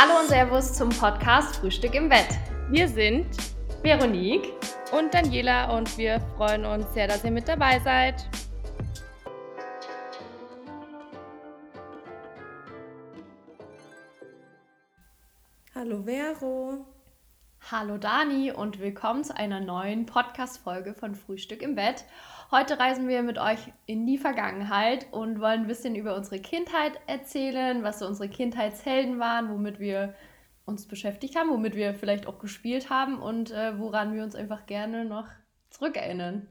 Hallo und Servus zum Podcast Frühstück im Bett. Wir sind Veronique und Daniela und wir freuen uns sehr, dass ihr mit dabei seid. Hallo Dani und willkommen zu einer neuen Podcast-Folge von Frühstück im Bett. Heute reisen wir mit euch in die Vergangenheit und wollen ein bisschen über unsere Kindheit erzählen, was so unsere Kindheitshelden waren, womit wir uns beschäftigt haben, womit wir vielleicht auch gespielt haben und äh, woran wir uns einfach gerne noch zurückerinnern.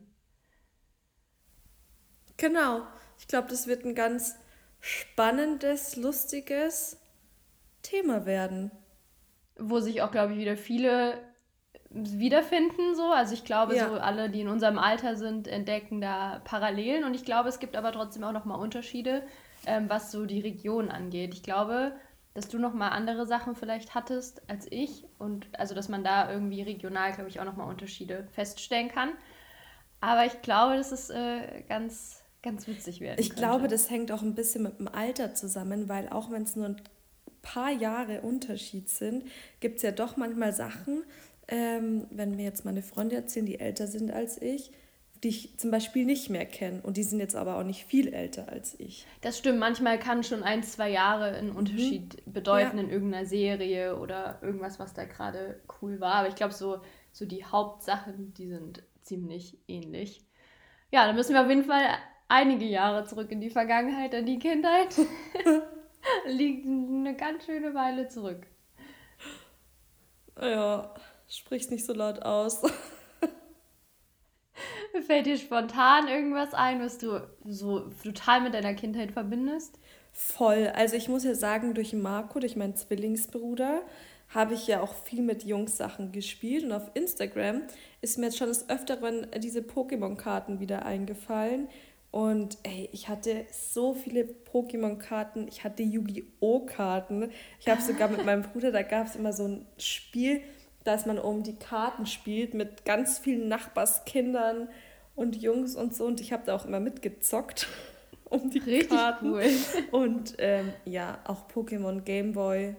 Genau. Ich glaube, das wird ein ganz spannendes, lustiges Thema werden. Wo sich auch, glaube ich, wieder viele wiederfinden so. Also ich glaube, ja. so alle, die in unserem Alter sind, entdecken da Parallelen. Und ich glaube, es gibt aber trotzdem auch nochmal Unterschiede, ähm, was so die Region angeht. Ich glaube, dass du nochmal andere Sachen vielleicht hattest als ich. Und also, dass man da irgendwie regional, glaube ich, auch nochmal Unterschiede feststellen kann. Aber ich glaube, dass es äh, ganz, ganz witzig wird. Ich könnte. glaube, das hängt auch ein bisschen mit dem Alter zusammen, weil auch wenn es nur ein paar Jahre Unterschied sind, gibt es ja doch manchmal Sachen, ähm, wenn mir jetzt meine Freunde erzählen, die älter sind als ich, die ich zum Beispiel nicht mehr kenne. Und die sind jetzt aber auch nicht viel älter als ich. Das stimmt. Manchmal kann schon ein, zwei Jahre einen mhm. Unterschied mhm. bedeuten ja. in irgendeiner Serie oder irgendwas, was da gerade cool war. Aber ich glaube, so, so die Hauptsachen, die sind ziemlich ähnlich. Ja, da müssen wir auf jeden Fall einige Jahre zurück in die Vergangenheit, in die Kindheit. Liegt eine ganz schöne Weile zurück. Ja. Sprich's nicht so laut aus. Fällt dir spontan irgendwas ein, was du so total mit deiner Kindheit verbindest? Voll. Also ich muss ja sagen, durch Marco, durch meinen Zwillingsbruder, habe ich ja auch viel mit Jungs-Sachen gespielt. Und auf Instagram ist mir jetzt schon des Öfteren diese Pokémon-Karten wieder eingefallen. Und ey, ich hatte so viele Pokémon-Karten. Ich hatte Yu-Gi-Oh!-Karten. Ich habe sogar mit meinem Bruder, da gab es immer so ein Spiel, dass man um die Karten spielt mit ganz vielen Nachbarskindern und Jungs und so. Und ich habe da auch immer mitgezockt um die Richtig Karten. Cool. Und ähm, ja, auch Pokémon Game Boy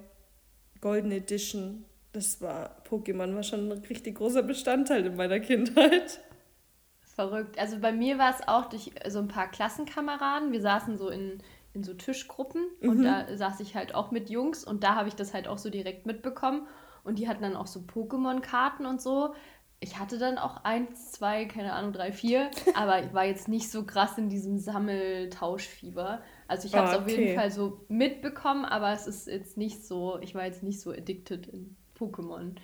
Golden Edition. Das war, Pokémon war schon ein richtig großer Bestandteil in meiner Kindheit. Verrückt. Also bei mir war es auch durch so ein paar Klassenkameraden. Wir saßen so in, in so Tischgruppen mhm. und da saß ich halt auch mit Jungs und da habe ich das halt auch so direkt mitbekommen. Und die hatten dann auch so Pokémon-Karten und so. Ich hatte dann auch eins, zwei, keine Ahnung, drei, vier, aber ich war jetzt nicht so krass in diesem Sammeltauschfieber. Also ich habe es oh, okay. auf jeden Fall so mitbekommen, aber es ist jetzt nicht so, ich war jetzt nicht so addicted in Pokémon.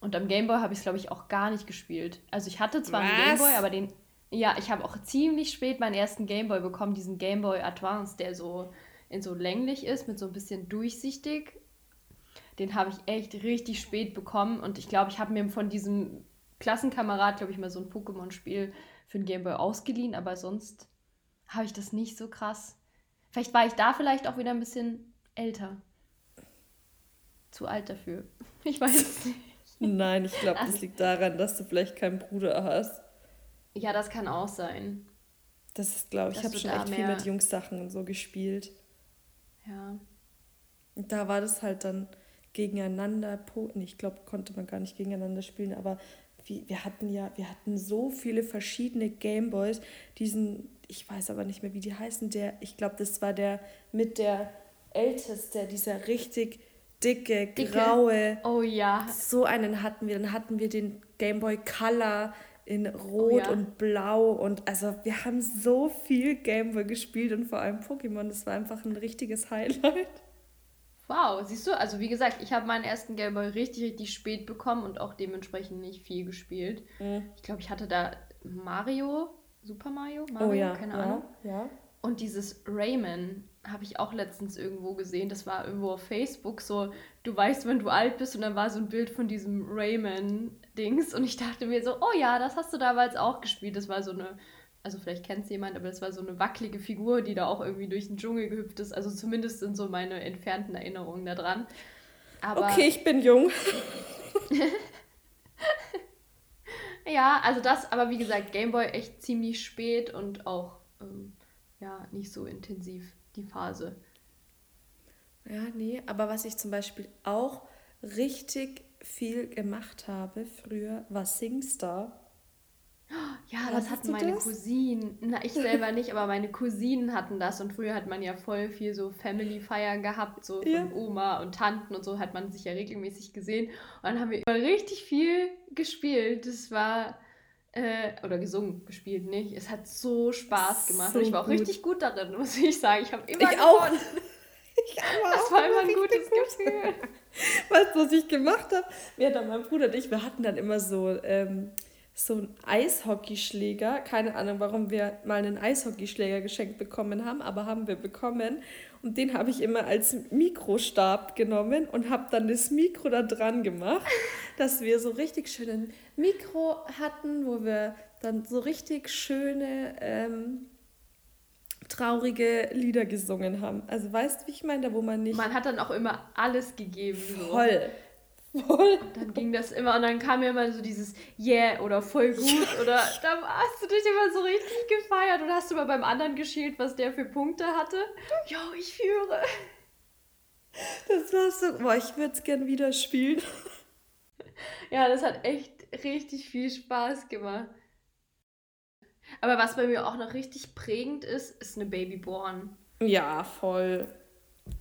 Und am Gameboy habe ich es, glaube ich, auch gar nicht gespielt. Also ich hatte zwar Was? einen Gameboy, aber den, ja, ich habe auch ziemlich spät meinen ersten Gameboy bekommen, diesen Gameboy Advance, der so in so länglich ist, mit so ein bisschen durchsichtig den habe ich echt richtig spät bekommen und ich glaube, ich habe mir von diesem Klassenkamerad, glaube ich, mal so ein Pokémon-Spiel für den Gameboy ausgeliehen, aber sonst habe ich das nicht so krass. Vielleicht war ich da vielleicht auch wieder ein bisschen älter. Zu alt dafür. Ich weiß es nicht. Nein, ich glaube, das liegt daran, dass du vielleicht keinen Bruder hast. Ja, das kann auch sein. Das ist, glaube ich, ich habe schon echt viel mit Jungs-Sachen und so gespielt. Ja. Und da war das halt dann gegeneinander, ich glaube, konnte man gar nicht gegeneinander spielen, aber wie, wir hatten ja, wir hatten so viele verschiedene Gameboys, diesen, ich weiß aber nicht mehr, wie die heißen, der, ich glaube, das war der mit der älteste, dieser richtig dicke, dicke, graue. Oh ja. So einen hatten wir. Dann hatten wir den Gameboy Color in Rot oh ja. und Blau und also wir haben so viel Gameboy gespielt und vor allem Pokémon. Das war einfach ein richtiges Highlight. Wow, siehst du, also wie gesagt, ich habe meinen ersten Gameboy richtig, richtig spät bekommen und auch dementsprechend nicht viel gespielt. Mhm. Ich glaube, ich hatte da Mario, Super Mario, Mario, oh, ja. keine Ahnung. Ja. Und dieses Rayman habe ich auch letztens irgendwo gesehen. Das war irgendwo auf Facebook so, du weißt, wenn du alt bist und dann war so ein Bild von diesem Rayman-Dings und ich dachte mir so, oh ja, das hast du damals auch gespielt. Das war so eine also vielleicht kennt es jemand, aber das war so eine wackelige Figur, die da auch irgendwie durch den Dschungel gehüpft ist. Also zumindest sind so meine entfernten Erinnerungen daran. Aber okay, ich bin jung. ja, also das, aber wie gesagt, Gameboy echt ziemlich spät und auch ähm, ja nicht so intensiv die Phase. Ja, nee, aber was ich zum Beispiel auch richtig viel gemacht habe früher, war Singstar. Ja, das hatten meine das? Cousinen. Na, ich selber nicht, aber meine Cousinen hatten das. Und früher hat man ja voll viel so Family-Feiern gehabt, so ja. von Oma und Tanten und so hat man sich ja regelmäßig gesehen. Und dann haben wir richtig viel gespielt. Das war, äh, oder gesungen, gespielt nicht. Es hat so Spaß gemacht. So und ich war auch gut. richtig gut darin, muss ich sagen. Ich habe immer ich auch. Ich das war immer ein gutes Gefühl. Weißt du, was ich gemacht habe? Wir hatten, mein Bruder und ich, wir hatten dann immer so, ähm, so einen Eishockeyschläger. Keine Ahnung, warum wir mal einen Eishockeyschläger geschenkt bekommen haben, aber haben wir bekommen. Und den habe ich immer als Mikrostab genommen und habe dann das Mikro da dran gemacht, dass wir so richtig schönen Mikro hatten, wo wir dann so richtig schöne ähm, traurige Lieder gesungen haben. Also weißt du, wie ich meine, da wo man nicht. Man hat dann auch immer alles gegeben. Voll. So. Voll. Und dann ging das immer und dann kam ja immer so dieses Yeah oder voll gut oder da hast du dich immer so richtig gefeiert und hast du mal beim anderen geschielt, was der für Punkte hatte. Jo, ich führe. Das war so, boah, ich würde es gern wieder spielen. Ja, das hat echt richtig viel Spaß gemacht. Aber was bei mir auch noch richtig prägend ist, ist eine Babyborn. Ja, voll.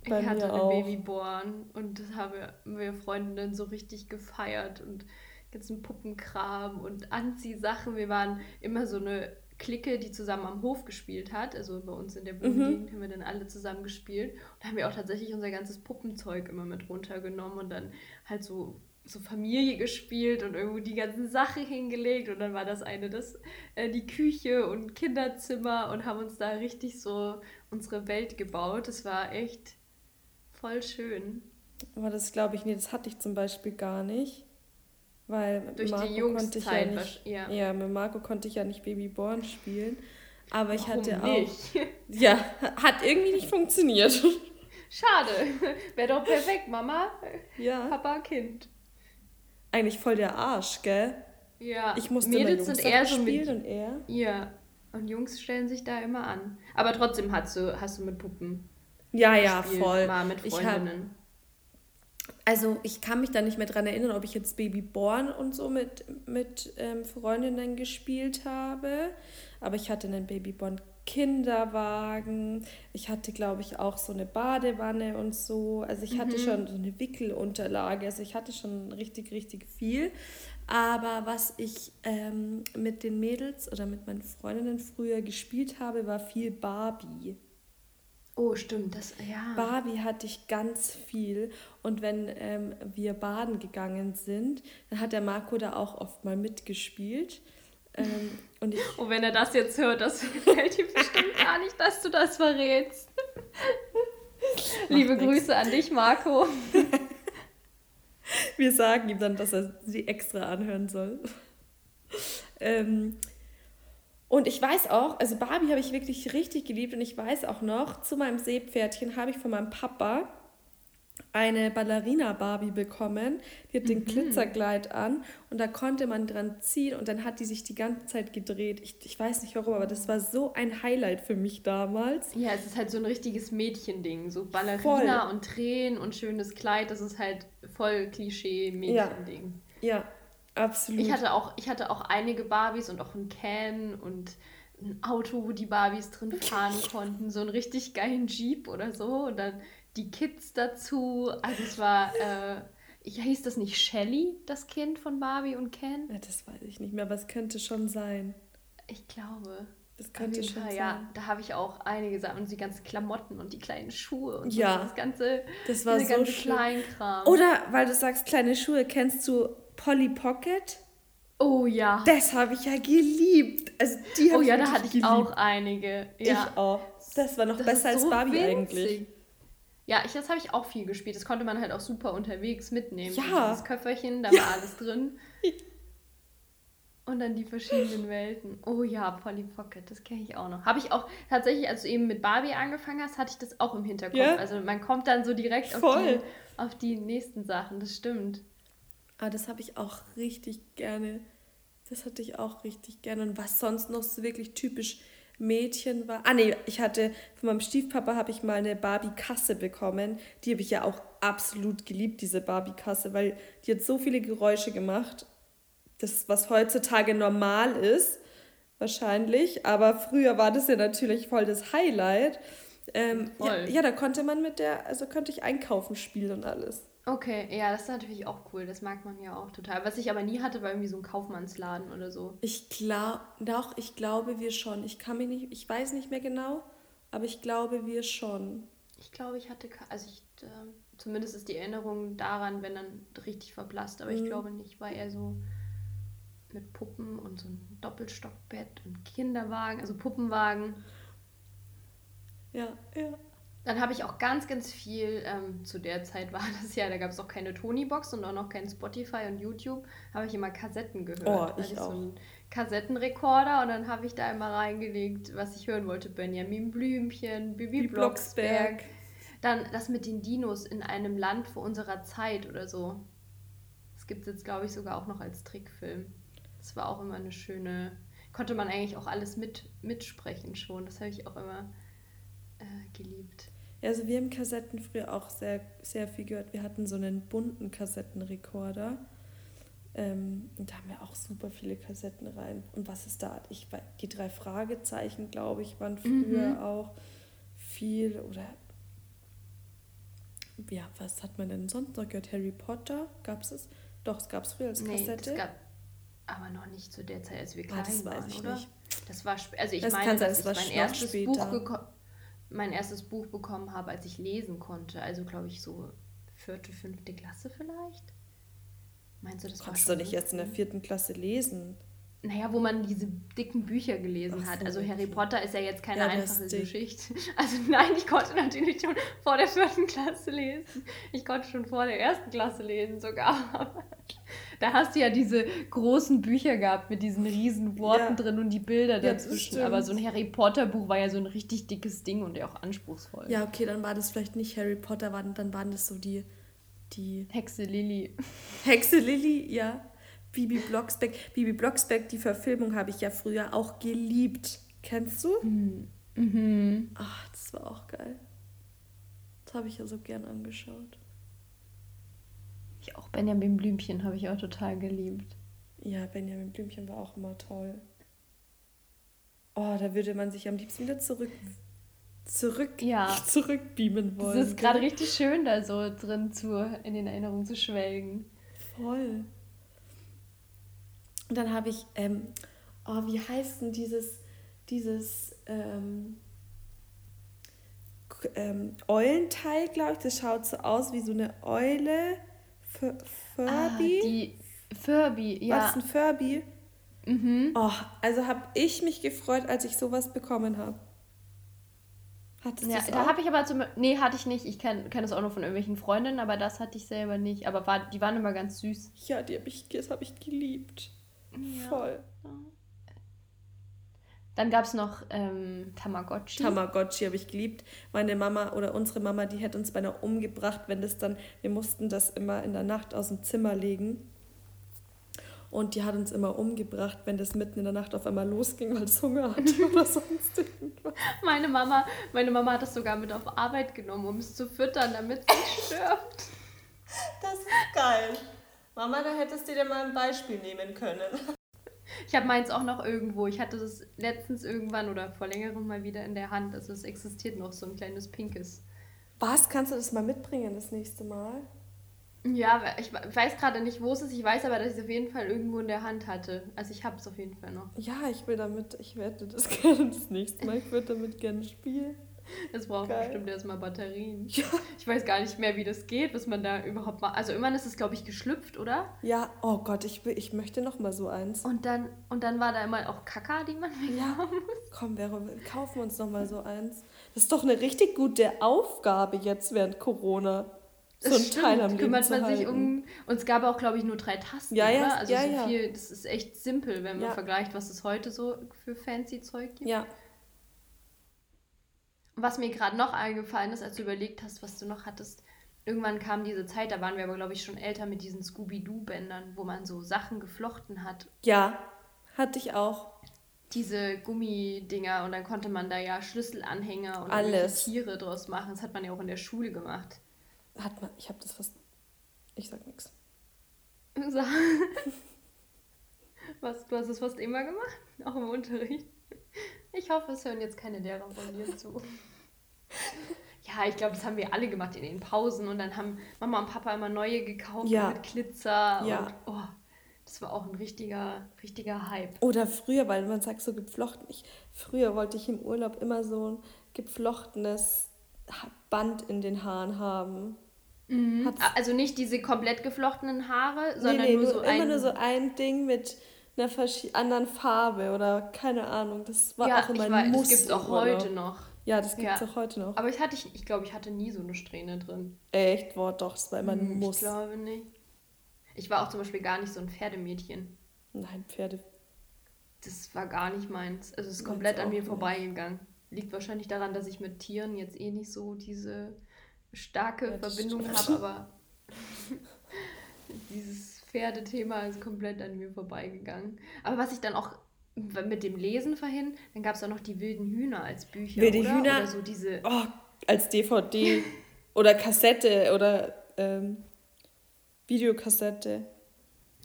Ich hatte eine Babyborn und das haben wir Freundinnen so richtig gefeiert und ganzen Puppenkram und Anziehsachen. Wir waren immer so eine Clique, die zusammen am Hof gespielt hat. Also bei uns in der Wohngegend mhm. haben wir dann alle zusammen gespielt. Und da haben wir auch tatsächlich unser ganzes Puppenzeug immer mit runtergenommen und dann halt so so Familie gespielt und irgendwo die ganzen Sachen hingelegt und dann war das eine das äh, die Küche und Kinderzimmer und haben uns da richtig so unsere Welt gebaut. Das war echt voll schön. Aber das glaube ich nicht, das hatte ich zum Beispiel gar nicht. Weil Durch Marco die Jungszeit, ja, nicht, ja. ja, mit Marco konnte ich ja nicht Babyborn spielen. Aber ich Warum hatte auch. Nicht? Ja, hat irgendwie nicht funktioniert. Schade. Wäre doch perfekt, Mama. Ja. Papa, Kind eigentlich voll der Arsch, gell? Ja. Ich musste Mädels sind eher so mit und er. Ja. Und Jungs stellen sich da immer an. Aber trotzdem hast du, hast du mit Puppen. Ja, ja, voll. Mal mit Freundinnen. Ich hab, also ich kann mich da nicht mehr dran erinnern, ob ich jetzt Babyborn und so mit, mit ähm, Freundinnen gespielt habe. Aber ich hatte einen Babyborn Kinderwagen. Ich hatte, glaube ich, auch so eine Badewanne und so. Also ich hatte mhm. schon so eine Wickelunterlage. Also ich hatte schon richtig, richtig viel. Aber was ich ähm, mit den Mädels oder mit meinen Freundinnen früher gespielt habe, war viel Barbie. Oh, stimmt, das, ja. Barbie hatte ich ganz viel. Und wenn ähm, wir baden gegangen sind, dann hat der Marco da auch oft mal mitgespielt. Ähm, und, ich, und wenn er das jetzt hört, das gefällt ihm bestimmt gar nicht, dass du das verrätst. Liebe nix. Grüße an dich, Marco. Wir sagen ihm dann, dass er sie extra anhören soll. Ähm, und ich weiß auch, also Barbie habe ich wirklich richtig geliebt und ich weiß auch noch, zu meinem Seepferdchen habe ich von meinem Papa eine Ballerina-Barbie bekommen. Die hat den mhm. Glitzerkleid an und da konnte man dran ziehen und dann hat die sich die ganze Zeit gedreht. Ich, ich weiß nicht warum, aber das war so ein Highlight für mich damals. Ja, es ist halt so ein richtiges Mädchending. So Ballerina voll. und Tränen und schönes Kleid, das ist halt voll Klischee-Mädchending. Ja. ja, absolut. Ich hatte, auch, ich hatte auch einige Barbies und auch ein Can und ein Auto, wo die Barbies drin fahren konnten. So einen richtig geilen Jeep oder so. Und dann die Kids dazu. Also es war, äh, hieß das nicht Shelly, das Kind von Barbie und Ken? Ja, das weiß ich nicht mehr, aber es könnte schon sein. Ich glaube. Das könnte schon Fall, sein. Ja, da habe ich auch einige Sachen und die ganzen Klamotten und die kleinen Schuhe und ja, so, das ganze, das war so ganze Kleinkram. Oder, weil du sagst kleine Schuhe, kennst du Polly Pocket? Oh ja. Das habe ich ja geliebt. Also die oh ja, da hatte ich geliebt. auch einige. Ja. Ich auch. Das war noch das besser als Barbie winzig. eigentlich. Ja, ich, das habe ich auch viel gespielt. Das konnte man halt auch super unterwegs mitnehmen. Ja. Das Köfferchen, da ja. war alles drin. Und dann die verschiedenen Welten. Oh ja, Polly Pocket, das kenne ich auch noch. Habe ich auch tatsächlich, als du eben mit Barbie angefangen hast, hatte ich das auch im Hinterkopf. Ja. Also man kommt dann so direkt auf die, auf die nächsten Sachen, das stimmt. Ah, das habe ich auch richtig gerne. Das hatte ich auch richtig gerne. Und was sonst noch so wirklich typisch Mädchen war. Ah nee, ich hatte von meinem Stiefpapa habe ich mal eine Barbie-Kasse bekommen. Die habe ich ja auch absolut geliebt, diese Barbie-Kasse, weil die hat so viele Geräusche gemacht. Das, was heutzutage normal ist, wahrscheinlich. Aber früher war das ja natürlich voll das Highlight. Ähm, ja, ja, da konnte man mit der, also konnte ich einkaufen spielen und alles. Okay, ja, das ist natürlich auch cool. Das mag man ja auch total. Was ich aber nie hatte, war irgendwie so ein Kaufmannsladen oder so. Ich glaube, doch, ich glaube wir schon. Ich kann mich nicht, ich weiß nicht mehr genau, aber ich glaube wir schon. Ich glaube, ich hatte, also ich, äh, zumindest ist die Erinnerung daran, wenn dann richtig verblasst, aber mhm. ich glaube nicht, war eher so mit Puppen und so ein Doppelstockbett und Kinderwagen, also Puppenwagen. Ja, ja. Dann habe ich auch ganz, ganz viel, ähm, zu der Zeit war das ja, da gab es auch keine Tony-Box und auch noch kein Spotify und YouTube, habe ich immer Kassetten gehört. Oh, ich auch. So einen Kassettenrekorder und dann habe ich da immer reingelegt, was ich hören wollte. Benjamin Blümchen, Bibi Blocksberg. Dann das mit den Dinos in einem Land vor unserer Zeit oder so. Das gibt es jetzt, glaube ich, sogar auch noch als Trickfilm. Das war auch immer eine schöne, konnte man eigentlich auch alles mit, mitsprechen schon. Das habe ich auch immer äh, geliebt. Ja, also wir haben Kassetten früher auch sehr, sehr viel gehört. Wir hatten so einen bunten Kassettenrekorder. Ähm, und da haben wir auch super viele Kassetten rein. Und was ist da? Ich die drei Fragezeichen, glaube ich, waren früher mhm. auch viel. Oder ja, was hat man denn sonst noch gehört? Harry Potter? Gab es es? Doch, es gab es früher als Kassette. Nee, gab aber noch nicht zu der Zeit, als wir klein ah, das waren, weiß ich oder? Nicht. Das war, also ich das meine, sein, das ich mein erstes später. Buch bekommen mein erstes Buch bekommen habe, als ich lesen konnte. Also, glaube ich, so vierte, fünfte Klasse vielleicht. Meinst du, das Konntest war du nicht erst in der vierten Klasse lesen? Naja, wo man diese dicken Bücher gelesen Ach, hat. Also Harry Potter ist ja jetzt keine ja, einfache Geschichte. Also nein, ich konnte natürlich schon vor der vierten Klasse lesen. Ich konnte schon vor der ersten Klasse lesen sogar. Da hast du ja diese großen Bücher gehabt mit diesen riesen Worten ja. drin und die Bilder dazwischen. Ja, Aber so ein Harry Potter Buch war ja so ein richtig dickes Ding und ja auch anspruchsvoll. Ja, okay, dann war das vielleicht nicht Harry Potter, dann waren das so die, die... Hexe Lilly. Hexe Lilly, ja. Bibi Blocksberg. Bibi Blocksberg, die Verfilmung habe ich ja früher auch geliebt. Kennst du? Mhm. mhm. Ach, das war auch geil. Das habe ich ja so gern angeschaut. Ich auch Benjamin Blümchen habe ich auch total geliebt. Ja, Benjamin Blümchen war auch immer toll. Oh, da würde man sich am liebsten wieder zurück zurück ja. zurückbeamen wollen. Es ist gerade richtig schön, da so drin zu in den Erinnerungen zu schwelgen. Voll. Und dann habe ich, ähm, oh, wie heißt denn dieses, dieses ähm, ähm, Eulenteil, glaube ich. Das schaut so aus wie so eine Eule. Furby? Ah, die Furby, ja. Was ist ein Furby? Mhm. Oh, also habe ich mich gefreut, als ich sowas bekommen habe. Hattest ja, da habe ich aber zum nee, hatte ich nicht. Ich kenne kenn das auch nur von irgendwelchen Freundinnen, aber das hatte ich selber nicht. Aber war, die waren immer ganz süß. Ja, die habe ich, das habe ich geliebt. Ja. Voll. Dann gab es noch ähm, Tamagotchi. Tamagotchi habe ich geliebt. Meine Mama oder unsere Mama, die hätte uns beinahe umgebracht, wenn das dann, wir mussten das immer in der Nacht aus dem Zimmer legen. Und die hat uns immer umgebracht, wenn das mitten in der Nacht auf einmal losging, weil es Hunger hatte oder sonst irgendwas. Meine Mama, meine Mama hat das sogar mit auf Arbeit genommen, um es zu füttern, damit es nicht stirbt. Das ist geil. Mama, da hättest du dir mal ein Beispiel nehmen können. Ich habe meins auch noch irgendwo. Ich hatte das letztens irgendwann oder vor längerem mal wieder in der Hand. Also es existiert noch so ein kleines pinkes. Was? Kannst du das mal mitbringen das nächste Mal? Ja, ich weiß gerade nicht, wo es ist. Ich weiß aber, dass ich es auf jeden Fall irgendwo in der Hand hatte. Also ich habe es auf jeden Fall noch. Ja, ich will damit, ich werde das gerne das nächste Mal. Ich würde damit gerne spielen. Es braucht Geil. bestimmt erstmal Batterien. Ja. Ich weiß gar nicht mehr, wie das geht, was man da überhaupt macht. Also irgendwann ist es, glaube ich, geschlüpft, oder? Ja, oh Gott, ich, will, ich möchte noch mal so eins. Und dann, und dann war da immer auch Kaka, die man ja. muss. Komm, Vero, kaufen wir uns noch mal so eins. Das ist doch eine richtig gute Aufgabe jetzt während Corona. So ein. Teil am Leben kümmert man sich um. Und es gab auch, glaube ich, nur drei Tasten. Ja, ja. Oder? Also ja, so ja. viel, das ist echt simpel, wenn man ja. vergleicht, was es heute so für fancy Zeug gibt. Ja. Was mir gerade noch eingefallen ist, als du überlegt hast, was du noch hattest, irgendwann kam diese Zeit, da waren wir aber, glaube ich, schon älter mit diesen Scooby-Doo-Bändern, wo man so Sachen geflochten hat. Ja, hatte ich auch. diese Gummidinger und dann konnte man da ja Schlüsselanhänger und Alles. Tiere draus machen. Das hat man ja auch in der Schule gemacht. Hat man, ich habe das fast. Ich sag nichts. Was, du hast es fast immer gemacht? Auch im Unterricht? Ich hoffe, es hören jetzt keine Lehrer von dir zu. Ja, ich glaube, das haben wir alle gemacht in den Pausen und dann haben Mama und Papa immer neue gekauft ja. mit Glitzer ja. und oh, das war auch ein richtiger, richtiger Hype. Oder früher, weil man sagt so geflochten. Ich, früher wollte ich im Urlaub immer so ein geflochtenes Band in den Haaren haben. Mhm. Also nicht diese komplett geflochtenen Haare, sondern nee, nee, nur, nur so immer ein... nur so ein Ding mit einer anderen Farbe oder keine Ahnung. Das war ja, auch immer ein Muster. Das gibt es auch heute noch. Ja, das gibt es ja. auch heute noch. Aber ich hatte, ich glaube, ich hatte nie so eine Strähne drin. Echt? Boah, doch, das war immer ein hm, Muss. Ich glaube nicht. Ich war auch zum Beispiel gar nicht so ein Pferdemädchen. Nein, Pferde. Das war gar nicht meins. Also es ist komplett an mir vorbeigegangen. Liegt wahrscheinlich daran, dass ich mit Tieren jetzt eh nicht so diese starke ja, Verbindung habe, aber dieses Pferdethema ist komplett an mir vorbeigegangen. Aber was ich dann auch mit dem Lesen vorhin, dann gab es auch noch die wilden Hühner als Bücher. Wilde oder? Hühner? Oder so diese. Oh, als DVD oder Kassette oder ähm, Videokassette.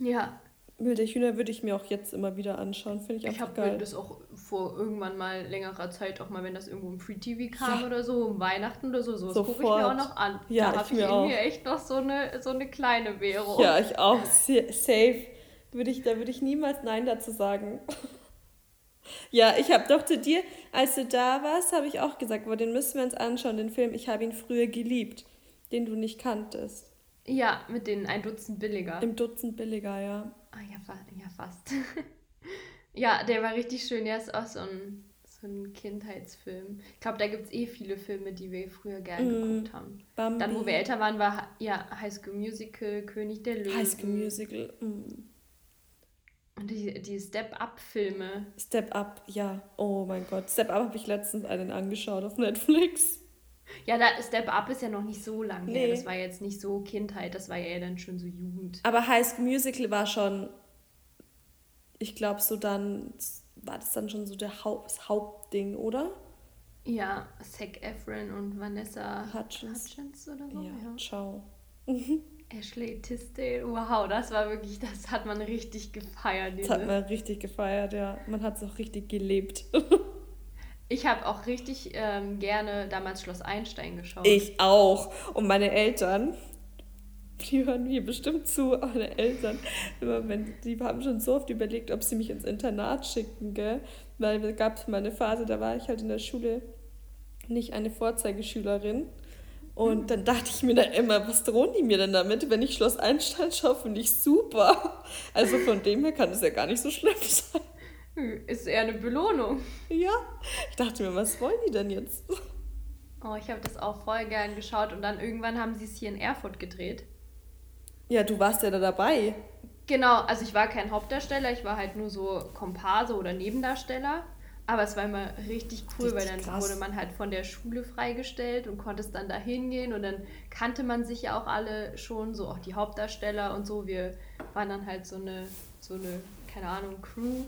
Ja. Wilde Hühner würde ich mir auch jetzt immer wieder anschauen. Finde ich einfach ich geil. Ich habe das auch vor irgendwann mal längerer Zeit, auch mal wenn das irgendwo im Free TV kam ja. oder so, um Weihnachten oder so, so das gucke ich mir auch noch an. Ja, da habe ich, ich in mir echt noch so eine, so eine kleine Währung. Ja, ich auch. Safe. Würde ich, da würde ich niemals Nein dazu sagen. ja, ich habe doch zu dir, als du da warst, habe ich auch gesagt, boah, den müssen wir uns anschauen, den Film. Ich habe ihn früher geliebt, den du nicht kanntest. Ja, mit den ein Dutzend billiger. Im Dutzend billiger, ja. Ah, ja, fa ja fast. ja, der war richtig schön. Der ist auch so ein, so ein Kindheitsfilm. Ich glaube, da gibt es eh viele Filme, die wir früher gerne mm, geguckt haben. Bambi. Dann, wo wir älter waren, war ja High School Musical, König der Löwen. High School Musical. Mm. Und die, die Step-Up-Filme. Step-Up, ja. Oh mein Gott. Step-Up habe ich letztens einen angeschaut auf Netflix. Ja, da, Step Up ist ja noch nicht so lange nee. her. Das war jetzt nicht so Kindheit, das war ja dann schon so Jugend. Aber High School Musical war schon, ich glaube, so dann, war das dann schon so der Haupt, das Hauptding, oder? Ja, Zac Efron und Vanessa Hutchins, Hutchins oder so. Ja, ja. ciao. Ashley Tisdale, wow, das war wirklich, das hat man richtig gefeiert. Das hat man richtig gefeiert, ja. Man hat es auch richtig gelebt. Ich habe auch richtig ähm, gerne damals Schloss Einstein geschaut. Ich auch. Und meine Eltern, die hören mir bestimmt zu, meine Eltern, wenn, die haben schon so oft überlegt, ob sie mich ins Internat schicken, gell? Weil da gab es mal eine Phase, da war ich halt in der Schule nicht eine Vorzeigeschülerin. Und dann dachte ich mir da immer, was drohen die mir denn damit? Wenn ich Schloss Einstein schaue, finde ich super. Also von dem her kann es ja gar nicht so schlimm sein. Ist eher eine Belohnung. Ja. Ich dachte mir, was wollen die denn jetzt? Oh, ich habe das auch voll gern geschaut und dann irgendwann haben sie es hier in Erfurt gedreht. Ja, du warst ja da dabei. Genau, also ich war kein Hauptdarsteller, ich war halt nur so Komparse oder Nebendarsteller. Aber es war immer richtig cool, richtig weil dann krass. wurde man halt von der Schule freigestellt und konnte es dann da hingehen und dann kannte man sich ja auch alle schon, so auch die Hauptdarsteller und so. Wir waren dann halt so eine, so eine, keine Ahnung, Crew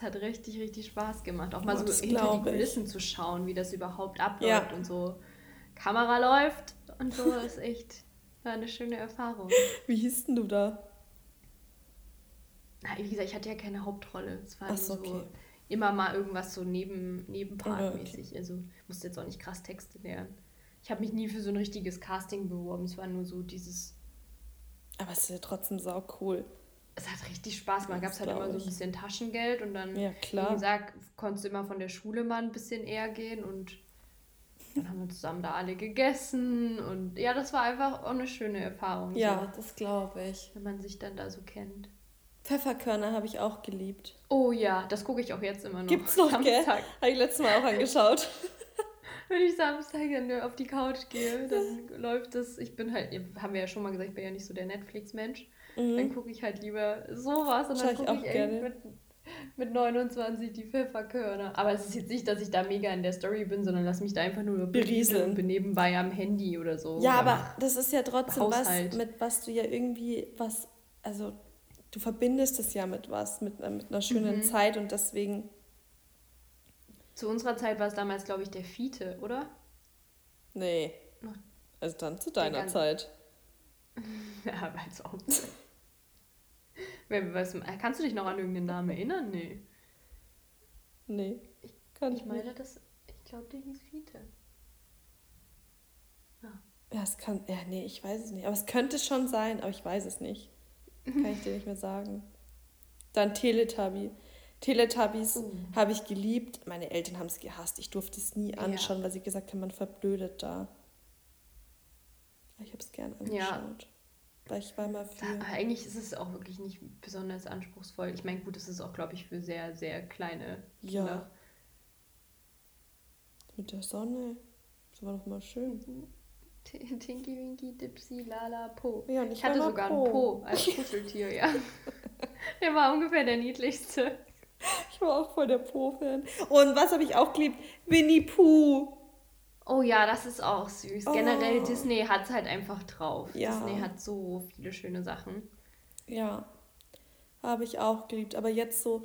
es hat richtig, richtig Spaß gemacht. Auch mal oh, so hinter die Kulissen zu schauen, wie das überhaupt abläuft ja. und so. Kamera läuft und so. Das ist echt war eine schöne Erfahrung. Wie hieß denn du da? Na, wie gesagt, ich hatte ja keine Hauptrolle. Es war so, okay. immer mal irgendwas so neben, nebenpartmäßig. Okay. Also musste jetzt auch nicht krass Texte lernen. Ich habe mich nie für so ein richtiges Casting beworben. Es war nur so dieses. Aber es ist ja trotzdem sau cool es hat richtig Spaß gemacht. Gab es halt immer so ein bisschen Taschengeld und dann, ja, wie gesagt, konntest du immer von der Schule mal ein bisschen eher gehen und dann haben wir zusammen da alle gegessen und ja, das war einfach auch eine schöne Erfahrung. Ja, so, das glaube ich. Wenn man sich dann da so kennt. Pfefferkörner habe ich auch geliebt. Oh ja, das gucke ich auch jetzt immer noch. Gibt's noch, Samstag. gell? Habe ich letztes Mal auch angeschaut. Wenn ich Samstag dann auf die Couch gehe, dann läuft das. Ich bin halt, haben wir ja schon mal gesagt, ich bin ja nicht so der Netflix-Mensch. Mhm. Dann gucke ich halt lieber sowas und dann gucke ich, ich gerne. mit, mit 29 die Pfefferkörner. Aber es ist jetzt nicht, dass ich da mega in der Story bin, sondern lass mich da einfach nur berieseln und bin nebenbei am Handy oder so. Ja, aber das ist ja trotzdem Haushalt. was, mit was du ja irgendwie was, also du verbindest es ja mit was, mit, mit einer schönen mhm. Zeit und deswegen Zu unserer Zeit war es damals, glaube ich, der Fiete, oder? Nee. Also dann zu deiner Zeit. Ja, als ob. Wer- was, kannst du dich noch an irgendeinen Namen erinnern? Nee. Nee. Kann Ich ich meine, nicht. das. Ich glaube, der hieß Fiete. Ja, es kann. Ja, nee, ich weiß es nicht. Aber es könnte schon sein, aber ich weiß es nicht. Kann ich dir nicht mehr sagen. Dann Teletubby. Teletubbies Oh. habe ich geliebt. Meine Eltern haben es gehasst. Ich durfte es nie anschauen, weil sie gesagt haben, man verblödet da. Ich habe es gern Ja. Weil ich war mal für. Da, eigentlich ist es auch wirklich nicht besonders anspruchsvoll. Ich meine, gut, es ist auch, glaube ich, für sehr, sehr kleine Ja. Kinder. Mit der Sonne. Das war doch mal schön. Tinky Winky Dipsy Lala Po. Ja, ich ich hatte sogar Po. einen Po als Kuscheltier, ja. Der war ungefähr der niedlichste. Ich war auch voll der Po-Fan. Und was habe ich auch geliebt? Winnie Pooh. Oh ja, das ist auch süß. Generell Oh. Disney hat es halt einfach drauf. Ja. Disney hat so viele schöne Sachen. Ja, habe ich auch geliebt. Aber jetzt so,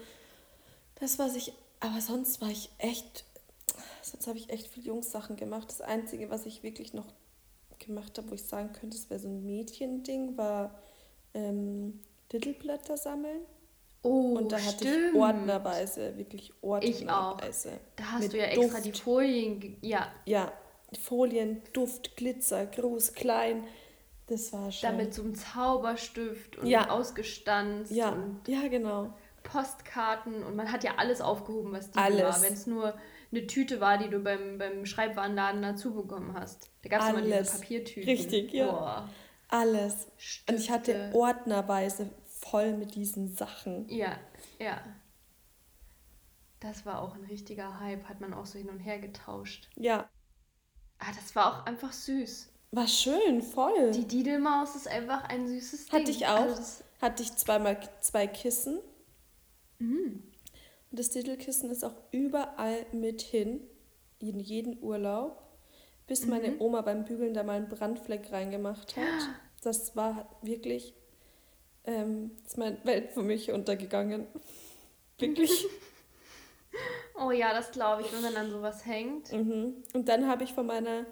das, was ich, aber sonst war ich echt, sonst habe ich echt viel Jungssachen gemacht. Das Einzige, was ich wirklich noch gemacht habe, wo ich sagen könnte, es wäre so ein Mädchending, war ähm, Titelblätter sammeln. Oh, Und da hatte stimmt. ich ordnerweise, wirklich ordnerweise. Da hast mit du ja extra Duft. die Folien. Ja, Ja, Folien, Duft, Glitzer, groß, klein. Das war schon. da mit so einem Zauberstift und Ja. ausgestanzt ja, und ja, genau. Postkarten und man hat ja alles aufgehoben, was die Alles. war. Wenn es nur eine Tüte war, die du beim, beim Schreibwarenladen dazu bekommen hast. Da gab es immer diese. Papiertüten. Richtig, ja. Boah, Alles. Und ich hatte Stifte. ordnerweise voll mit diesen Sachen. Ja, ja. Das war auch ein richtiger Hype, hat man auch so hin und her getauscht. Ja, Ah, das war auch einfach süß. war schön, voll. Die Didelmaus ist einfach ein süßes Ding. Hatte ich auch. Also Hatte ich zweimal zwei Kissen. Mhm. Und das Titelkissen ist auch überall mit hin, in jeden Urlaub, bis Mhm. meine Oma beim Bügeln da mal einen Brandfleck reingemacht hat. Das war wirklich, ähm, ist meine Welt für mich untergegangen. Wirklich. oh ja, das glaube ich, wenn man an sowas hängt. Mhm. Und dann habe ich von meiner,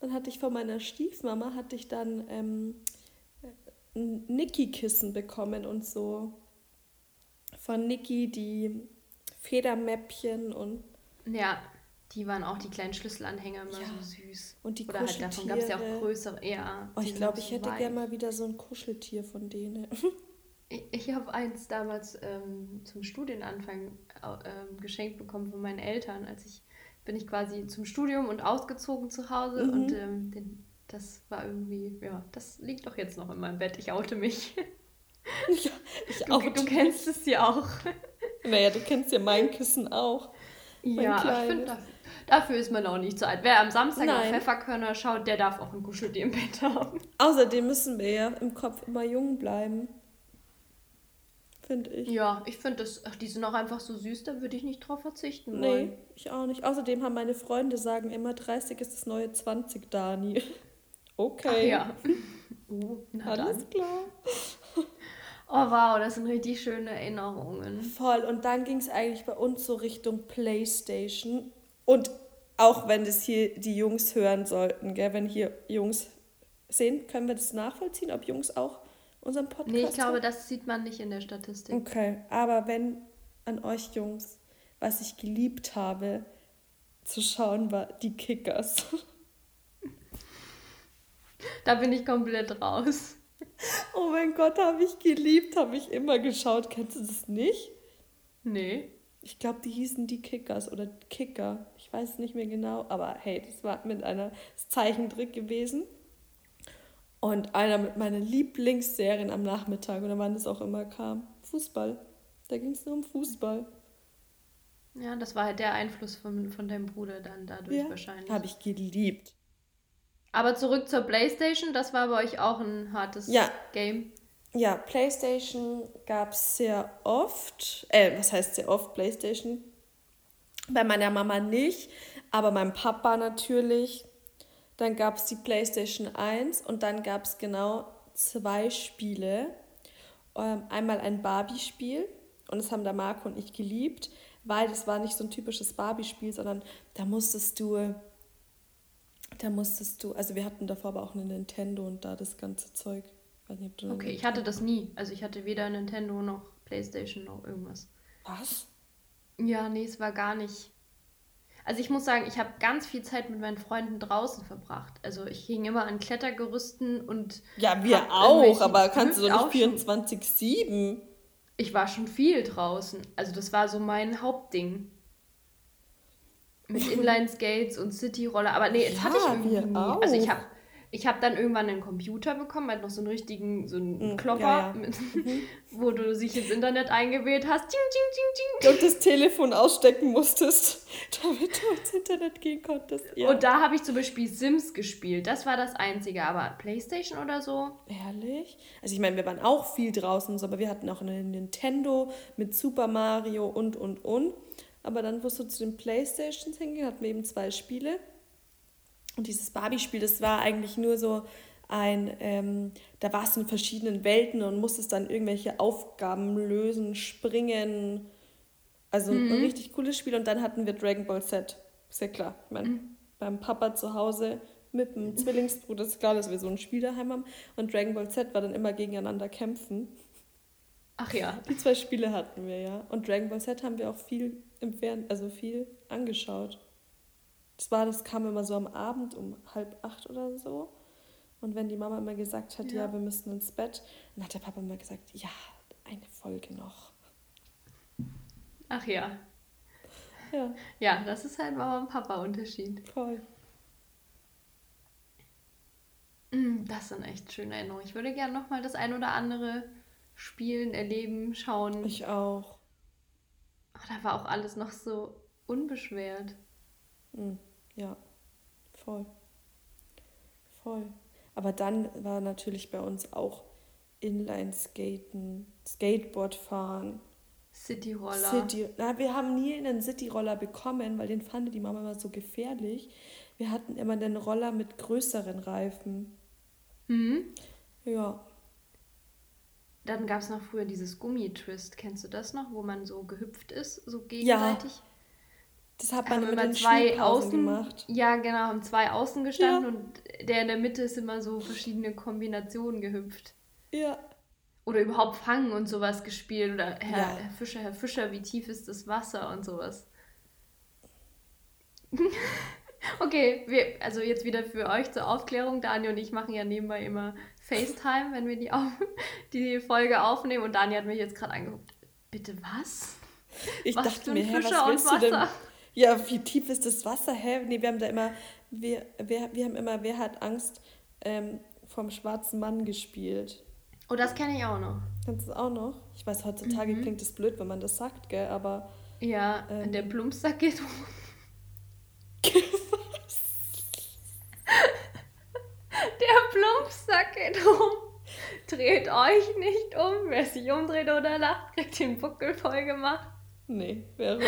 dann hatte ich von meiner Stiefmama, hatte ich dann ähm, ein Niki-Kissen bekommen und so von Niki die Federmäppchen und, Ja, die waren auch die kleinen Schlüsselanhänger immer Ja. so süß. und die Oder halt davon gab es ja auch Kuscheltiere. größere. Ja, Oh, ich glaube, ich hätte gerne mal wieder so ein Kuscheltier von denen. Ich, ich habe eins damals ähm, zum Studienanfang ähm, geschenkt bekommen von meinen Eltern. Als ich bin ich quasi zum Studium und ausgezogen zu Hause Mhm. und ähm, den, das war irgendwie, ja, das liegt doch jetzt noch in meinem Bett. Ich oute mich. ja, ich Du, auch. du kennst es ja auch. Naja, du kennst ja mein Kissen auch. Mein ja, ich kleines. finde, dafür, ist man auch nicht zu alt. Wer am Samstag auf Nein. Pfefferkörner schaut, der darf auch ein Kuscheltier im Bett haben. Außerdem müssen wir ja im Kopf immer jung bleiben. Finde ich. Ja, ich finde das, ach, die sind auch einfach so süß, da würde ich nicht drauf verzichten Nee, wollen. ich auch nicht. Außerdem haben meine Freunde sagen immer, 30 ist das neue 20, Dani. Ach Okay. ja. Uh, Alles dann. klar. Oh wow, das sind richtig schöne Erinnerungen. Voll. Und dann ging es eigentlich bei uns so Richtung Playstation. Und auch wenn das hier die Jungs hören sollten, gell? wenn hier Jungs sehen, können wir das nachvollziehen, ob Jungs auch unseren Podcast Nee, ich glaube, hören? das sieht man nicht in der Statistik. Okay, aber wenn an euch Jungs, was ich geliebt habe zu schauen, war die Kickers. Da bin ich komplett raus. Oh mein Gott, habe ich geliebt, habe ich immer geschaut. Kennst du das nicht? Nee. Ich glaube, die hießen die Kickers oder Kicker. Ich weiß es nicht mehr genau, aber hey, das war mit einer Zeichentrick gewesen. Und einer mit meinen Lieblingsserien am Nachmittag oder wann es auch immer kam. Fußball. Da ging es nur um Fußball. Ja, das war halt der Einfluss von, von deinem Bruder dann dadurch Ja, wahrscheinlich. habe ich geliebt. Aber zurück zur Playstation, das war bei euch auch ein hartes Ja. Game. Ja, PlayStation gab es sehr oft. Äh, was heißt sehr oft PlayStation? Bei meiner Mama nicht, aber meinem Papa natürlich. Dann gab es die PlayStation 1 und dann gab es genau zwei Spiele. Ähm, einmal ein Barbie-Spiel und das haben der Marco und ich geliebt, weil das war nicht so ein typisches Barbie-Spiel, sondern da musstest du, da musstest du, also wir hatten davor aber auch eine Nintendo und da das ganze Zeug. Weiß nicht, ob du okay, ich hatte das nie. Also ich hatte weder Nintendo noch Playstation noch irgendwas. Was? Ja, nee, es war gar nicht. Also ich muss sagen, ich habe ganz viel Zeit mit meinen Freunden draußen verbracht. Also ich hing immer an Klettergerüsten und. Ja, wir auch, aber kannst du doch nicht 24-7. Ich war schon viel draußen. Also das war so mein Hauptding. Mit Inline-Skates und City-Roller. Aber nee, das ja, hatte ich irgendwie nie. Auch. Also ich habe ich habe dann irgendwann einen Computer bekommen, halt noch so einen richtigen, so einen mm, Klopper, ja, ja. Mit, mhm. wo du sich ins Internet eingewählt hast. Ding, ding, ding, ding. Und das Telefon ausstecken musstest, damit du ins Internet gehen konntest. Ja. Und da habe ich zum Beispiel Sims gespielt. Das war das Einzige. Aber Playstation oder so? Ehrlich? Also ich meine, wir waren auch viel draußen, aber wir hatten auch eine Nintendo mit Super Mario und, und, und. Aber dann, wo du zu den Playstations hingehen, hatten wir eben zwei Spiele. Und dieses Barbie-Spiel, das war eigentlich nur so ein, ähm, da warst du in verschiedenen Welten und musstest dann irgendwelche Aufgaben lösen, springen. Also mhm. ein richtig cooles Spiel. Und dann hatten wir Dragon Ball Z. Sehr klar. Ich meine, mhm. beim Papa zu Hause mit dem Zwillingsbruder ist klar, dass wir so ein Spiel daheim haben. Und Dragon Ball Z war dann immer gegeneinander kämpfen. Ach ja. Die zwei Spiele hatten wir ja. Und Dragon Ball Z haben wir auch viel im Fern also viel angeschaut. Das war, das kam immer so am Abend um halb acht oder so. Und wenn die Mama immer gesagt hat, ja, ja wir müssen ins Bett, dann hat der Papa immer gesagt, ja, eine Folge noch. Ach ja. Ja. Ja, das ist halt Mama und Papa-Unterschied. Voll. Mm, das sind echt schöne Erinnerungen. Ich würde gerne nochmal das ein oder andere spielen, erleben, schauen. Ich auch. Ach, da war auch alles noch so unbeschwert. Mhm. Ja, voll. Voll. Aber dann war natürlich bei uns auch Inline-Skaten, Skateboard fahren. Cityroller. City, na, wir haben nie einen Cityroller bekommen, weil den fand die Mama immer so gefährlich. Wir hatten immer den Roller mit größeren Reifen. Mhm. Ja. Dann gab es noch früher dieses Gummitwist. Kennst du das noch, wo man so gehüpft ist, so gegenseitig? Ja. Das hat man immer zwei Außen gemacht. Ja, genau, haben zwei Außen gestanden ja. und der in der Mitte ist immer so verschiedene Kombinationen gehüpft. Ja. Oder überhaupt Fangen und sowas gespielt. Oder Herr, ja. Herr Fischer, Herr Fischer, wie tief ist das Wasser und sowas. okay, wir, also jetzt wieder für euch zur Aufklärung. Daniel und ich machen ja nebenbei immer FaceTime, wenn wir die, auf, die Folge aufnehmen. Und Daniel hat mich jetzt gerade angeguckt. Bitte was? Ich was dachte mir, Fischer was willst du denn? Ja, wie tief ist das Wasser? Hä? Nee, wir haben da immer, wir, wir, wir haben immer, wer hat Angst ähm, vom schwarzen Mann gespielt. Oh, das kenne ich auch noch. Kennst du das auch noch? Ich weiß, heutzutage mhm. klingt es blöd, wenn man das sagt, gell, aber. Ja, ähm, der Plumpsack geht um. Was? der Plumpsack geht um. Dreht euch nicht um. Wer sich umdreht oder lacht, kriegt den Buckel voll gemacht. Nee, wäre.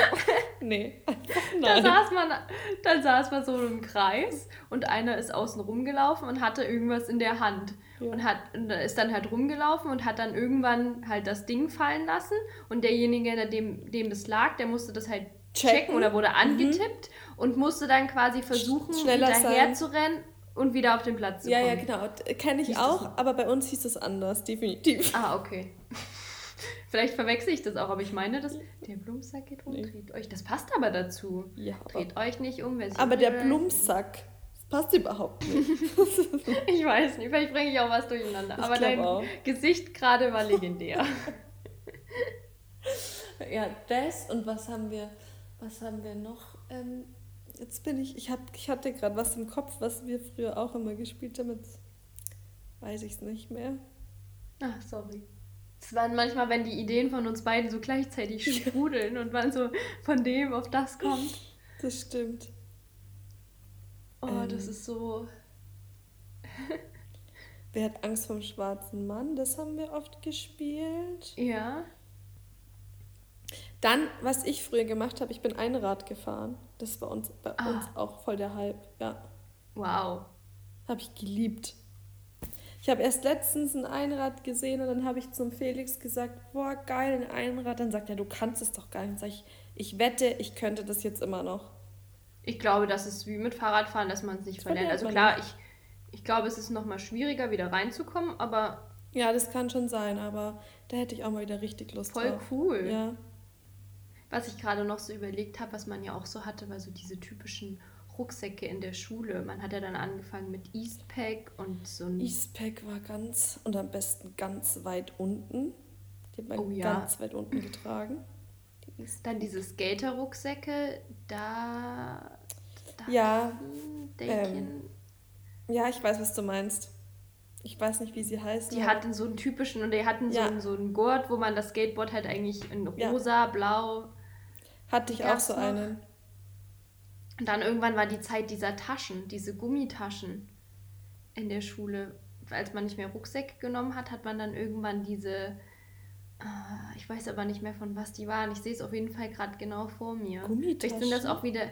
Nee, nein. Da saß, man, dann saß man so im Kreis und einer ist außen rumgelaufen und hatte irgendwas in der Hand. Ja. Und, hat, und ist dann halt rumgelaufen und hat dann irgendwann halt das Ding fallen lassen. Und derjenige, dem, dem das lag, der musste das halt checken, checken oder wurde mhm. angetippt mhm. und musste dann quasi versuchen, Schneller hinterher sein. zu rennen und wieder auf den Platz zu kommen. Ja, ja, genau. Kenne ich hieß auch, aber bei uns hieß es anders, definitiv. Ah, okay. Vielleicht verwechsel ich das auch, aber ich meine, dass der Blumsack geht um, nee. dreht euch. Das passt aber dazu. Ja, dreht euch nicht um. Aber der Blumsack, das passt überhaupt nicht. ich weiß nicht, vielleicht bringe ich auch was durcheinander. Ich aber dein auch. Gesicht gerade war legendär. ja, das und was haben wir, was haben wir noch? Ähm, jetzt bin ich, ich, hab, ich hatte gerade was im Kopf, was wir früher auch immer gespielt haben. Jetzt weiß ich es nicht mehr. Ach, sorry. Es waren manchmal, wenn die Ideen von uns beiden so gleichzeitig sprudeln und man so von dem auf das kommt. Das stimmt. Oh, ähm, das ist so. Wer hat Angst vom schwarzen Mann? Das haben wir oft gespielt. Ja. Dann, was ich früher gemacht habe, ich bin Einrad gefahren. Das war uns, bei ah. uns auch voll der Hype, ja. Wow. Habe ich geliebt. Ich habe erst letztens ein Einrad gesehen und dann habe ich zum Felix gesagt, boah, geil, ein Einrad. Dann sagt er, du kannst es doch gar nicht. Dann sag ich, Ich wette, ich könnte das jetzt immer noch. Ich glaube, das ist wie mit Fahrradfahren, dass man es nicht verlernt. Also klar, ich, ich glaube, es ist nochmal schwieriger, wieder reinzukommen, aber. Ja, das kann schon sein, aber da hätte ich auch mal wieder richtig Lust voll drauf. Voll cool. Ja. Was ich gerade noch so überlegt habe, was man ja auch so hatte, war so diese typischen Rucksäcke in der Schule. Man hat ja dann angefangen mit Eastpack und so ein. Eastpack war ganz und am besten ganz weit unten. Die hat man oh, ja. ganz weit unten getragen. Die dann diese Skater-Rucksäcke, da. da ja. Ähm, ja, ich weiß, was du meinst. Ich weiß nicht, wie sie heißt. Die hatten so einen typischen und die hatten ja. so, einen, so einen Gurt, wo man das Skateboard halt eigentlich in rosa, ja. blau. Hatte ich auch so noch. einen. Und dann irgendwann war die Zeit dieser Taschen, diese Gummitaschen in der Schule. Als man nicht mehr Rucksäcke genommen hat, hat man dann irgendwann diese, äh, ich weiß aber nicht mehr von was die waren. Ich sehe es auf jeden Fall gerade genau vor mir. Gummitaschen? Vielleicht sind das auch wieder,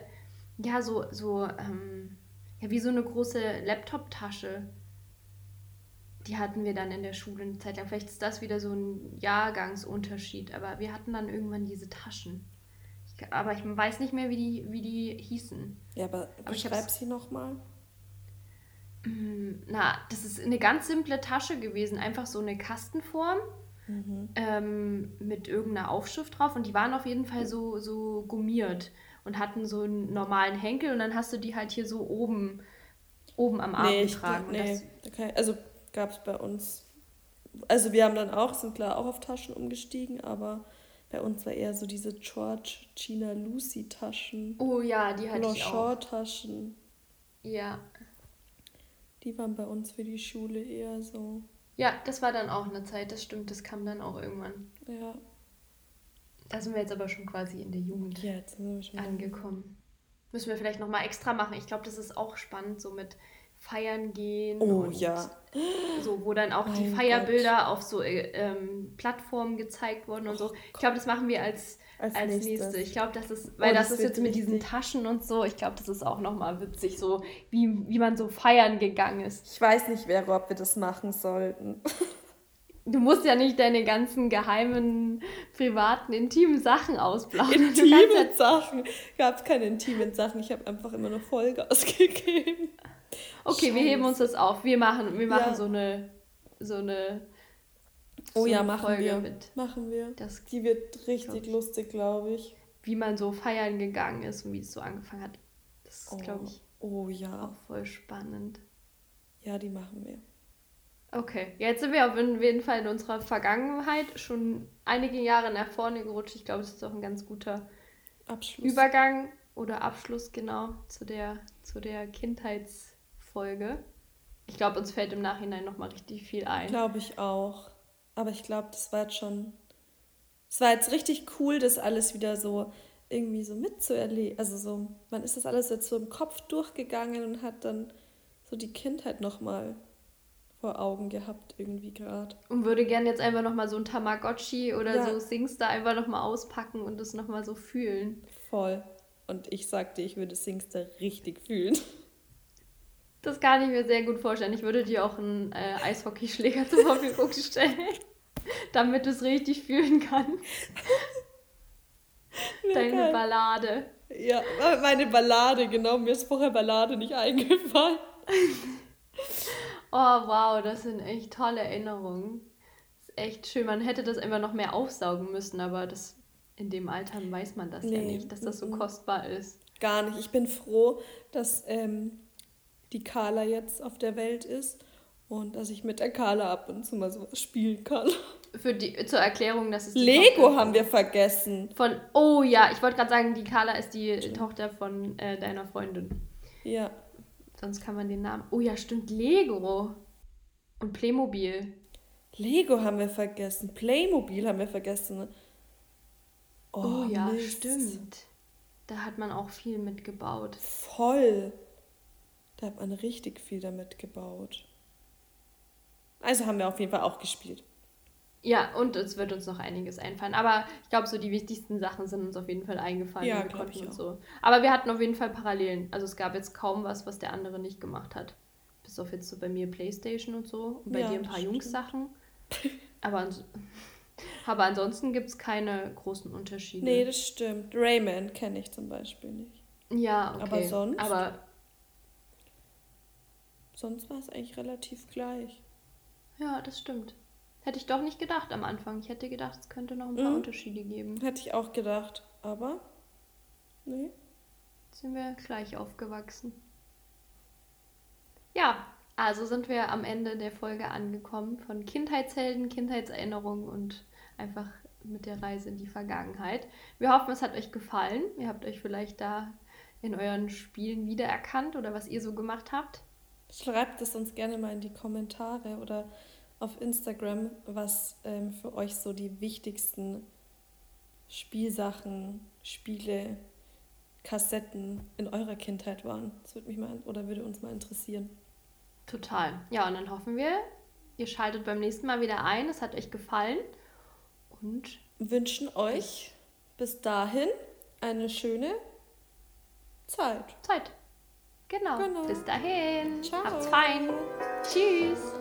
ja, so, so, ähm, ja, wie so eine große Laptop-Tasche. Die hatten wir dann in der Schule eine Zeit lang. Vielleicht ist das wieder so ein Jahrgangsunterschied, aber wir hatten dann irgendwann diese Taschen aber ich weiß nicht mehr, wie die, wie die hießen. Ja, aber, aber beschreib sie nochmal. Mm, na, das ist eine ganz simple Tasche gewesen. Einfach so eine Kastenform mhm. ähm, mit irgendeiner Aufschrift drauf. Und die waren auf jeden Fall so, so gummiert und hatten so einen normalen Henkel. Und dann hast du die halt hier so oben, oben am Arm nee, getragen. Nee, ich, also gab es bei uns. Also wir haben dann auch, sind klar auch auf Taschen umgestiegen, aber bei uns war eher so diese George Gina Lucy Taschen. Oh ja, die hatte ich auch. Taschen. Ja. Die waren bei uns für die Schule eher so. Ja, das war dann auch eine Zeit, das stimmt, das kam dann auch irgendwann. Ja. Da sind wir jetzt aber schon quasi in der Jugend ja, angekommen. Müssen wir vielleicht nochmal extra machen. Ich glaube, das ist auch spannend, so mit feiern gehen. Oh ja. So, wo dann auch mein die Feierbilder Gott. auf so äh, ähm, Plattformen gezeigt wurden und oh so. Ich glaube, das machen wir als, als, als nächstes. nächste. Ich glaube, das ist, weil oh, das, das, ist jetzt mit diesen Taschen und so, ich glaube, das ist auch nochmal witzig, so wie, wie man so feiern gegangen ist. Ich weiß nicht, wer, ob wir das machen sollten. Du musst ja nicht deine ganzen geheimen, privaten, intimen Sachen ausplaudern. Intime Sachen? Gab es keine intimen Sachen. Ich habe einfach immer nur Vollgas gegeben. Okay, Scheiße. wir heben uns das auf. Wir machen, wir machen ja. so eine, so eine. Oh so ja, machen Folge wir. Mit. Machen wir. Das, Die wird richtig glaub lustig, glaube ich. Wie man so feiern gegangen ist und wie es so angefangen hat. Das ist, oh. glaube ich, oh, ja. auch voll spannend. Ja, die machen wir. Okay, jetzt sind wir auf jeden Fall in unserer Vergangenheit schon einige Jahre nach vorne gerutscht. Ich glaube, das ist auch ein ganz guter Abschluss. Übergang oder Abschluss genau zu der, zu der Kindheits- Folge. Ich glaube, uns fällt im Nachhinein nochmal richtig viel ein. Glaube ich auch. Aber ich glaube, das war jetzt schon. Es war jetzt richtig cool, das alles wieder so irgendwie so mitzuerleben. Also so, man ist das alles jetzt so im Kopf durchgegangen und hat dann so die Kindheit nochmal vor Augen gehabt, irgendwie gerade. Und würde gerne jetzt einfach nochmal so ein Tamagotchi oder ja. so Singstar einfach nochmal auspacken und das nochmal so fühlen. Voll. Und ich sagte, ich würde Singstar richtig fühlen. Das kann ich mir sehr gut vorstellen. Ich würde dir auch einen äh, Eishockeyschläger zur Verfügung stellen, damit du es richtig fühlen kannst. Deine. Ballade. Ja, meine Ballade, genau. Mir ist vorher Ballade nicht eingefallen. oh, wow, das sind echt tolle Erinnerungen. Das ist echt schön. Man hätte das immer noch mehr aufsaugen müssen, aber das, in dem Alter weiß man das nee. ja nicht, dass das so kostbar ist. Gar nicht. Ich bin froh, dass ähm, die Carla jetzt auf der Welt ist und dass ich mit der Carla ab und zu mal sowas spielen kann. Für die, zur Erklärung, dass es Lego Tochter haben wir vergessen. Von, oh ja, ich wollte gerade sagen, die Carla ist die stimmt. Tochter von äh, deiner Freundin. Ja. Sonst kann man den Namen. Oh ja, stimmt, Lego. Und Playmobil. Lego haben wir vergessen. Playmobil haben wir vergessen. Oh, oh ja, Mist. stimmt. Da hat man auch viel mitgebaut. Voll. Da hat man richtig viel damit gebaut. Also haben wir auf jeden Fall auch gespielt. Ja, und es wird uns noch einiges einfallen. Aber ich glaube, so die wichtigsten Sachen sind uns auf jeden Fall eingefallen. Ja, wir ich und so. Aber wir hatten auf jeden Fall Parallelen. Also es gab jetzt kaum was, was der andere nicht gemacht hat. Bis auf jetzt so bei mir Playstation und so. Und bei ja, dir ein paar Jungs-Sachen. Aber Aber ansonsten gibt es keine großen Unterschiede. Nee, das stimmt. Rayman kenne ich zum Beispiel nicht. Ja, okay. Aber sonst? Aber sonst war es eigentlich relativ gleich. Ja, das stimmt. Hätte ich doch nicht gedacht am Anfang. Ich hätte gedacht, es könnte noch ein paar Mhm. Unterschiede geben. Hätte ich auch gedacht. Aber, nee. Jetzt sind wir gleich aufgewachsen. Ja, also sind wir am Ende der Folge angekommen von Kindheitshelden, Kindheitserinnerungen und einfach mit der Reise in die Vergangenheit. Wir hoffen, es hat euch gefallen. Ihr habt euch vielleicht da in euren Spielen wiedererkannt oder was ihr so gemacht habt. Schreibt es uns gerne mal in die Kommentare oder auf Instagram, was ähm, für euch so die wichtigsten Spielsachen, Spiele, Kassetten in eurer Kindheit waren. Das würde mich mal oder würde uns mal interessieren. Total. Ja, und dann hoffen wir, ihr schaltet beim nächsten Mal wieder ein. Es hat euch gefallen. Und Wünschen euch bis dahin eine schöne Zeit. Zeit. Genau. Genau. Bis dahin. Ciao. Habt's fein. Tschüss.